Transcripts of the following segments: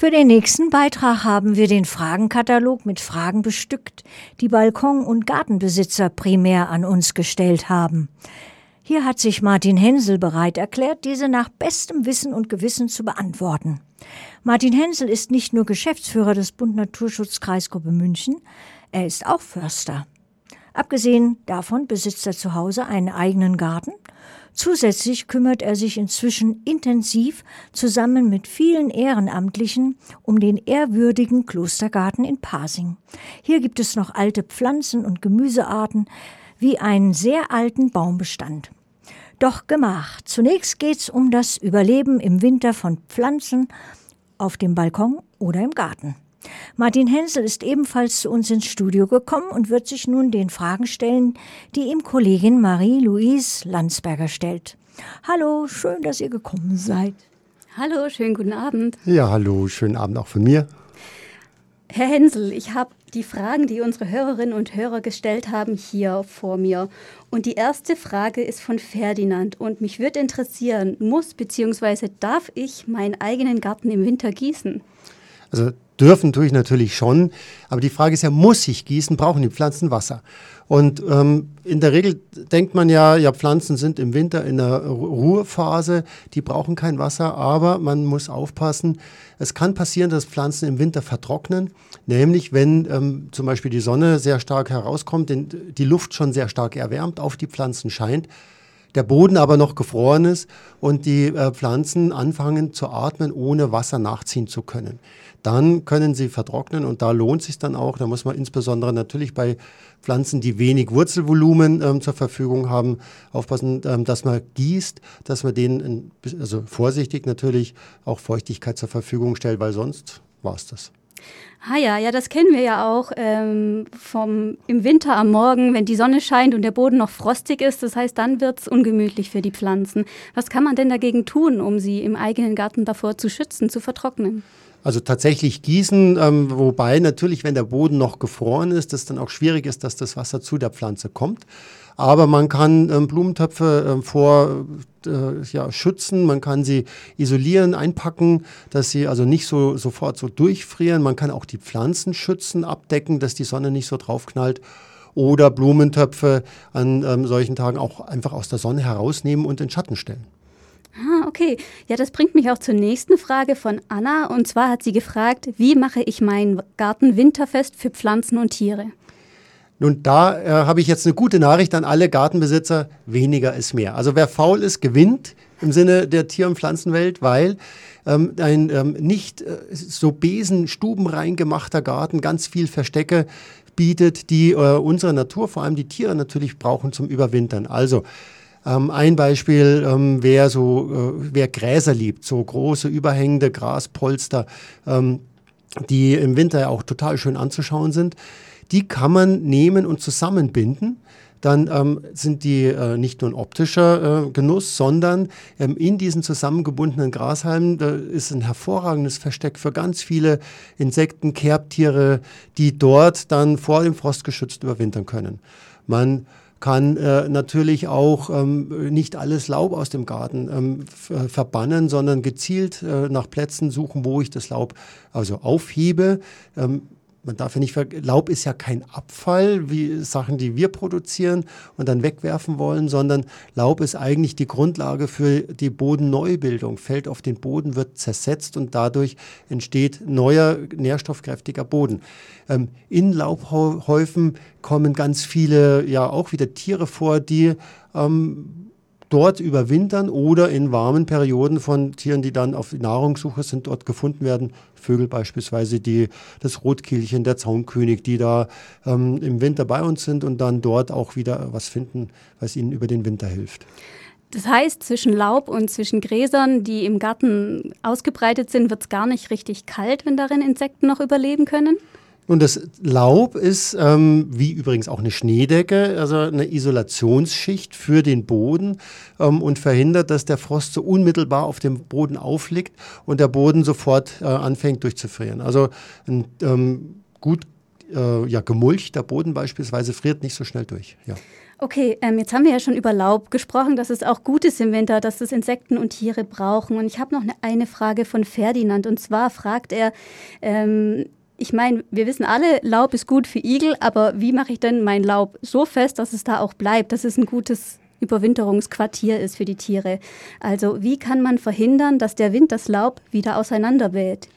Für den nächsten Beitrag haben wir den Fragenkatalog mit Fragen bestückt, die Balkon- und Gartenbesitzer primär an uns gestellt haben. Hier hat sich Martin Hensel bereit erklärt, diese nach bestem Wissen und Gewissen zu beantworten. Martin Hensel ist nicht nur Geschäftsführer des Bund Naturschutz Kreisgruppe München, er ist auch Förster. Abgesehen davon besitzt er zu Hause einen eigenen Garten. Zusätzlich kümmert er sich inzwischen intensiv zusammen mit vielen Ehrenamtlichen um den ehrwürdigen Klostergarten in Pasing. Hier gibt es noch alte Pflanzen und Gemüsearten wie einen sehr alten Baumbestand. Doch gemacht. Zunächst geht's um das Überleben im Winter von Pflanzen auf dem Balkon oder im Garten. Martin Hensel ist ebenfalls zu uns ins Studio gekommen und wird sich nun den Fragen stellen, die ihm Kollegin Marie-Louise Landsberger stellt. Hallo, schön, dass ihr gekommen seid. Hallo, schönen guten Abend. Ja, hallo, schönen Abend auch von mir. Herr Hensel, ich habe die Fragen, die unsere Hörerinnen und Hörer gestellt haben, hier vor mir. Und die erste Frage ist von Ferdinand und mich würde interessieren, muss bzw. darf ich meinen eigenen Garten im Winter gießen? Also dürfen tue ich natürlich schon, aber die Frage ist ja, muss ich gießen, brauchen die Pflanzen Wasser? Und ähm, in der Regel denkt man ja, ja, Pflanzen sind im Winter in der Ruhephase, die brauchen kein Wasser, aber man muss aufpassen. Es kann passieren, dass Pflanzen im Winter vertrocknen, nämlich wenn ähm, zum Beispiel die Sonne sehr stark herauskommt, die Luft schon sehr stark erwärmt auf die Pflanzen scheint der Boden aber noch gefroren ist und die äh, Pflanzen anfangen zu atmen, ohne Wasser nachziehen zu können. Dann können sie vertrocknen und da lohnt sich dann auch. Da muss man insbesondere natürlich bei Pflanzen, die wenig Wurzelvolumen ähm, zur Verfügung haben, aufpassen, ähm, dass man gießt, dass man denen, also vorsichtig natürlich, auch Feuchtigkeit zur Verfügung stellt, weil sonst war es das. Ah ja, ja, das kennen wir ja auch ähm, vom, im Winter am Morgen, wenn die Sonne scheint und der Boden noch frostig ist. Das heißt, dann wird es ungemütlich für die Pflanzen. Was kann man denn dagegen tun, um sie im eigenen Garten davor zu schützen, zu vertrocknen? Also tatsächlich gießen, ähm, wobei natürlich, wenn der Boden noch gefroren ist, es dann auch schwierig ist, dass das Wasser zu der Pflanze kommt. Aber man kann ähm, Blumentöpfe ähm, vor äh, ja, schützen, man kann sie isolieren, einpacken, dass sie also nicht so sofort so durchfrieren. Man kann auch die Pflanzen schützen, abdecken, dass die Sonne nicht so draufknallt. Oder Blumentöpfe an ähm, solchen Tagen auch einfach aus der Sonne herausnehmen und in Schatten stellen. Ah, okay. Ja, das bringt mich auch zur nächsten Frage von Anna. Und zwar hat sie gefragt, wie mache ich meinen Garten winterfest für Pflanzen und Tiere? Nun, da äh, habe ich jetzt eine gute Nachricht an alle Gartenbesitzer. Weniger ist mehr. Also wer faul ist, gewinnt im Sinne der Tier- und Pflanzenwelt, weil ähm, ein ähm, nicht äh, so besenstubenrein gemachter Garten ganz viel Verstecke bietet, die äh, unsere Natur, vor allem die Tiere natürlich brauchen zum Überwintern. Also ähm, ein Beispiel, ähm, wer so, äh, wer Gräser liebt, so große überhängende Graspolster, ähm, die im Winter auch total schön anzuschauen sind die kann man nehmen und zusammenbinden. Dann ähm, sind die äh, nicht nur ein optischer äh, Genuss, sondern ähm, in diesen zusammengebundenen Grashalmen ist ein hervorragendes Versteck für ganz viele Insekten, Kerbtiere, die dort dann vor dem Frost geschützt überwintern können. Man kann äh, natürlich auch ähm, nicht alles Laub aus dem Garten ähm, äh, verbannen, sondern gezielt äh, nach Plätzen suchen, wo ich das Laub also aufhebe. Ähm, man darf ja nicht, Laub ist ja kein Abfall, wie Sachen, die wir produzieren und dann wegwerfen wollen, sondern Laub ist eigentlich die Grundlage für die Bodenneubildung. Fällt auf den Boden, wird zersetzt und dadurch entsteht neuer, nährstoffkräftiger Boden. Ähm, in Laubhäufen kommen ganz viele, ja auch wieder Tiere vor, die ähm, dort überwintern oder in warmen Perioden von Tieren, die dann auf Nahrungssuche sind, dort gefunden werden. Vögel beispielsweise, die, das Rotkehlchen, der Zaunkönig, die da ähm, im Winter bei uns sind und dann dort auch wieder was finden, was ihnen über den Winter hilft. Das heißt, zwischen Laub und zwischen Gräsern, die im Garten ausgebreitet sind, wird es gar nicht richtig kalt, wenn darin Insekten noch überleben können? Und das Laub ist, ähm, wie übrigens auch eine Schneedecke, also eine Isolationsschicht für den Boden ähm, und verhindert, dass der Frost so unmittelbar auf dem Boden aufliegt und der Boden sofort äh, anfängt durchzufrieren. Also ein ähm, gut äh, ja, gemulchter Boden beispielsweise friert nicht so schnell durch. Ja. Okay, ähm, jetzt haben wir ja schon über Laub gesprochen, dass es auch gut ist im Winter, dass es Insekten und Tiere brauchen. Und ich habe noch eine, eine, Frage von Ferdinand. Und zwar fragt er, ähm, ich meine, wir wissen alle, Laub ist gut für Igel, aber wie mache ich denn mein Laub so fest, dass es da auch bleibt, dass es ein gutes Überwinterungsquartier ist für die Tiere? Also wie kann man verhindern, dass der Wind das Laub wieder auseinanderweht?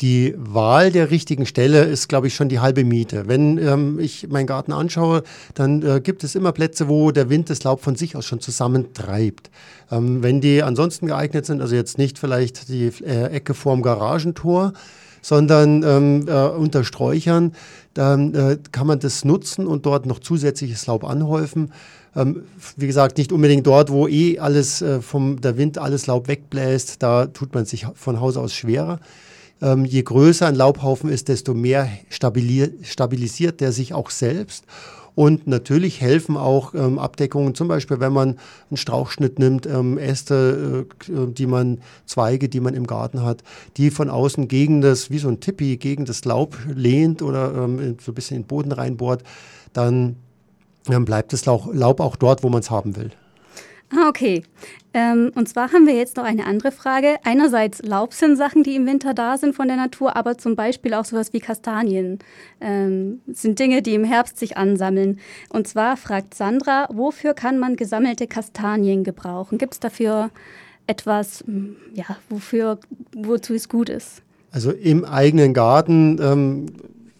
die Wahl der richtigen Stelle ist, glaube ich, schon die halbe Miete. Wenn ähm, ich meinen Garten anschaue, dann äh, gibt es immer Plätze, wo der Wind das Laub von sich aus schon zusammentreibt. Ähm, wenn die ansonsten geeignet sind, also jetzt nicht vielleicht die äh, Ecke vorm Garagentor, sondern ähm, äh, unter Sträuchern, dann äh, kann man das nutzen und dort noch zusätzliches Laub anhäufen. Ähm, wie gesagt, nicht unbedingt dort, wo eh alles äh, vom der Wind alles Laub wegbläst, da tut man sich von Haus aus schwerer. Ähm, je größer ein Laubhaufen ist, desto mehr stabilisiert der sich auch selbst. Und natürlich helfen auch ähm, Abdeckungen, zum Beispiel wenn man einen Strauchschnitt nimmt, ähm, Äste, äh, die man, Zweige, die man im Garten hat, die von außen gegen das, wie so ein Tippi, gegen das Laub lehnt oder ähm, so ein bisschen in den Boden reinbohrt, dann ähm, bleibt das Laub auch dort, wo man es haben will. Ah, okay. Ähm, und zwar haben wir jetzt noch eine andere Frage. Einerseits Laub Sachen, die im Winter da sind von der Natur, aber zum Beispiel auch sowas wie Kastanien ähm, sind Dinge, die im Herbst sich ansammeln. Und zwar fragt Sandra, wofür kann man gesammelte Kastanien gebrauchen? Gibt es dafür etwas, ja, wofür, wozu es gut ist? Also im eigenen Garten ähm,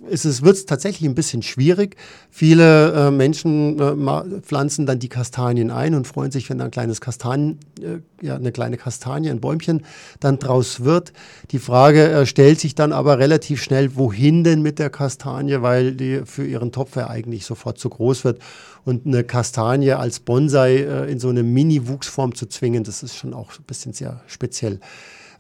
ist es, wird es tatsächlich ein bisschen schwierig. Viele äh, Menschen äh, pflanzen dann die Kastanien ein und freuen sich, wenn ein kleines Kastanien, äh, ja, eine kleine Kastanie, ein Bäumchen dann draus wird. Die Frage äh, stellt sich dann aber relativ schnell, wohin denn mit der Kastanie, weil die für ihren Topf ja eigentlich sofort zu groß wird. Und eine Kastanie als Bonsai äh, in so eine Mini-Wuchsform zu zwingen, das ist schon auch ein bisschen sehr speziell.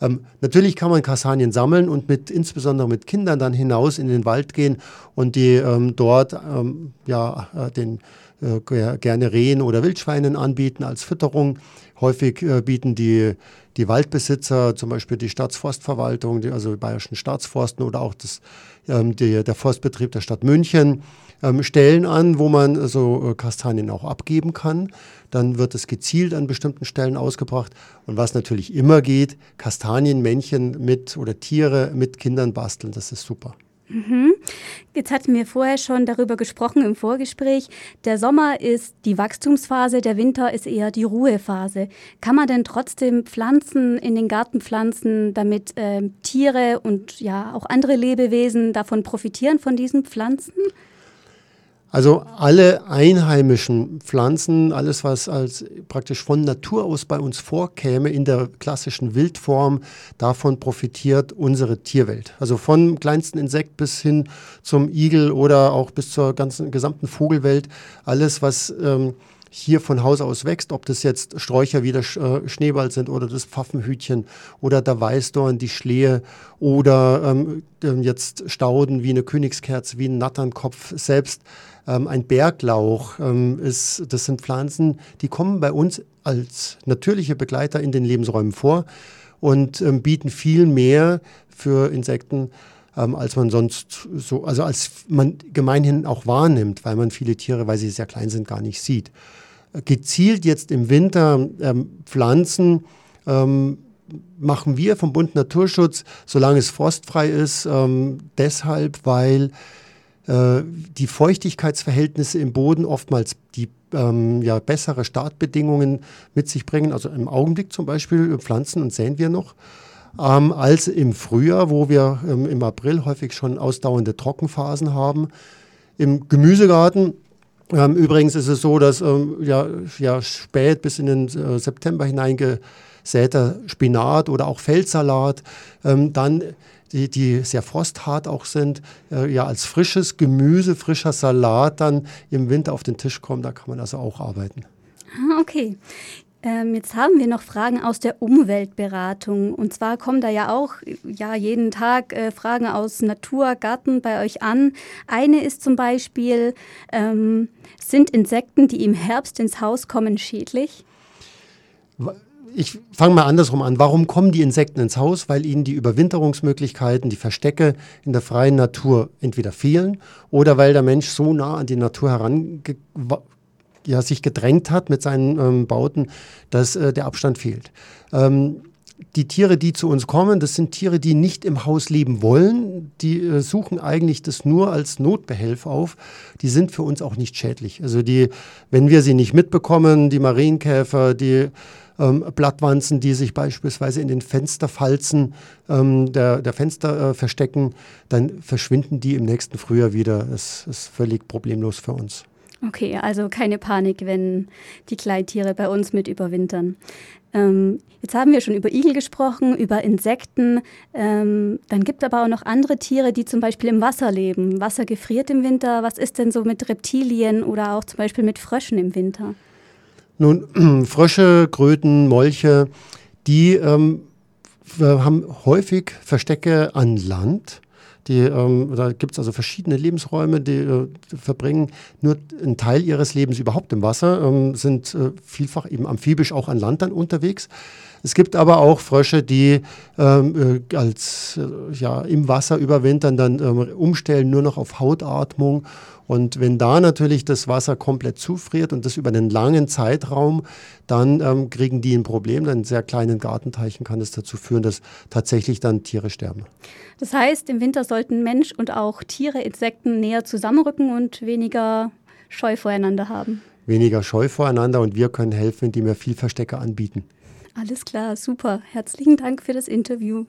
Ähm, natürlich kann man Kastanien sammeln und mit, insbesondere mit Kindern dann hinaus in den Wald gehen und die ähm, dort ähm, ja, äh, den äh, gerne Rehen oder Wildschweinen anbieten als Fütterung. Häufig äh, bieten die, die Waldbesitzer, zum Beispiel die Staatsforstverwaltung, die, also die Bayerischen Staatsforsten oder auch das, ähm, die, der Forstbetrieb der Stadt München, ähm, Stellen an, wo man so äh, Kastanien auch abgeben kann. Dann wird es gezielt an bestimmten Stellen ausgebracht. Und was natürlich immer geht, Kastanienmännchen mit oder Tiere mit Kindern basteln, das ist super. Mhm. Jetzt hatten wir vorher schon darüber gesprochen im Vorgespräch. Der Sommer ist die Wachstumsphase, der Winter ist eher die Ruhephase. Kann man denn trotzdem Pflanzen in den Garten pflanzen, damit äh, Tiere und ja auch andere Lebewesen davon profitieren von diesen Pflanzen? Also alle einheimischen Pflanzen, alles was als praktisch von Natur aus bei uns vorkäme in der klassischen Wildform, davon profitiert unsere Tierwelt. Also vom kleinsten Insekt bis hin zum Igel oder auch bis zur ganzen gesamten Vogelwelt, alles was ähm, hier von Haus aus wächst, ob das jetzt Sträucher wie der äh, Schneeball sind oder das Pfaffenhütchen oder der Weißdorn, die Schlehe oder ähm, jetzt Stauden wie eine Königskerze, wie ein Natternkopf selbst ähm, ein Berglauch ähm, ist, das sind Pflanzen, die kommen bei uns als natürliche Begleiter in den Lebensräumen vor und ähm, bieten viel mehr für Insekten, ähm, als man sonst so, also als man gemeinhin auch wahrnimmt, weil man viele Tiere, weil sie sehr klein sind, gar nicht sieht. Gezielt jetzt im Winter ähm, Pflanzen, ähm, machen wir vom Bund Naturschutz, solange es frostfrei ist, ähm, deshalb, weil äh, die Feuchtigkeitsverhältnisse im Boden oftmals die ähm, ja, bessere Startbedingungen mit sich bringen. Also im Augenblick zum Beispiel pflanzen und säen wir noch. Ähm, als im Frühjahr, wo wir ähm, im April häufig schon ausdauernde Trockenphasen haben. Im Gemüsegarten ähm, übrigens ist es so, dass ähm, ja, ja, spät bis in den äh, September hineingesäter Spinat oder auch Feldsalat ähm, dann die, die sehr frosthart auch sind, äh, ja als frisches Gemüse, frischer Salat dann im Winter auf den Tisch kommen. Da kann man also auch arbeiten. Ah, okay. Ähm, jetzt haben wir noch Fragen aus der Umweltberatung. Und zwar kommen da ja auch ja, jeden Tag äh, Fragen aus Natur, Garten bei euch an. Eine ist zum Beispiel, ähm, sind Insekten, die im Herbst ins Haus kommen, schädlich? Ich fange mal andersrum an. Warum kommen die Insekten ins Haus? Weil ihnen die Überwinterungsmöglichkeiten, die Verstecke in der freien Natur entweder fehlen oder weil der Mensch so nah an die Natur ja, sich gedrängt hat mit seinen ähm, Bauten, dass äh, der Abstand fehlt. Ähm, die Tiere, die zu uns kommen, das sind Tiere, die nicht im Haus leben wollen. Die äh, suchen eigentlich das nur als Notbehelf auf. Die sind für uns auch nicht schädlich. Also die, wenn wir sie nicht mitbekommen, die Marienkäfer, die ähm, Blattwanzen, die sich beispielsweise in den Fensterfalzen ähm, der, der Fenster äh, verstecken, dann verschwinden die im nächsten Frühjahr wieder. Das ist völlig problemlos für uns. Okay, also keine Panik, wenn die Kleidtiere bei uns mit überwintern. Ähm, jetzt haben wir schon über Igel gesprochen, über Insekten. Ähm, dann gibt es aber auch noch andere Tiere, die zum Beispiel im Wasser leben. Wasser gefriert im Winter. Was ist denn so mit Reptilien oder auch zum Beispiel mit Fröschen im Winter? Nun, Frösche, Kröten, Molche, die ähm, haben häufig Verstecke an Land. Die, ähm, da gibt es also verschiedene Lebensräume, die äh, verbringen nur einen Teil ihres Lebens überhaupt im Wasser, ähm, sind äh, vielfach eben amphibisch auch an Land dann unterwegs. Es gibt aber auch Frösche, die ähm, äh, als äh, ja, im Wasser überwintern, dann ähm, umstellen nur noch auf Hautatmung und wenn da natürlich das Wasser komplett zufriert und das über einen langen Zeitraum, dann ähm, kriegen die ein Problem. In sehr kleinen Gartenteichen kann es dazu führen, dass tatsächlich dann Tiere sterben. Das heißt, im Winter sollten Mensch und auch Tiere, Insekten näher zusammenrücken und weniger Scheu voreinander haben. Weniger Scheu voreinander und wir können helfen, indem wir viel Verstecke anbieten. Alles klar, super. Herzlichen Dank für das Interview.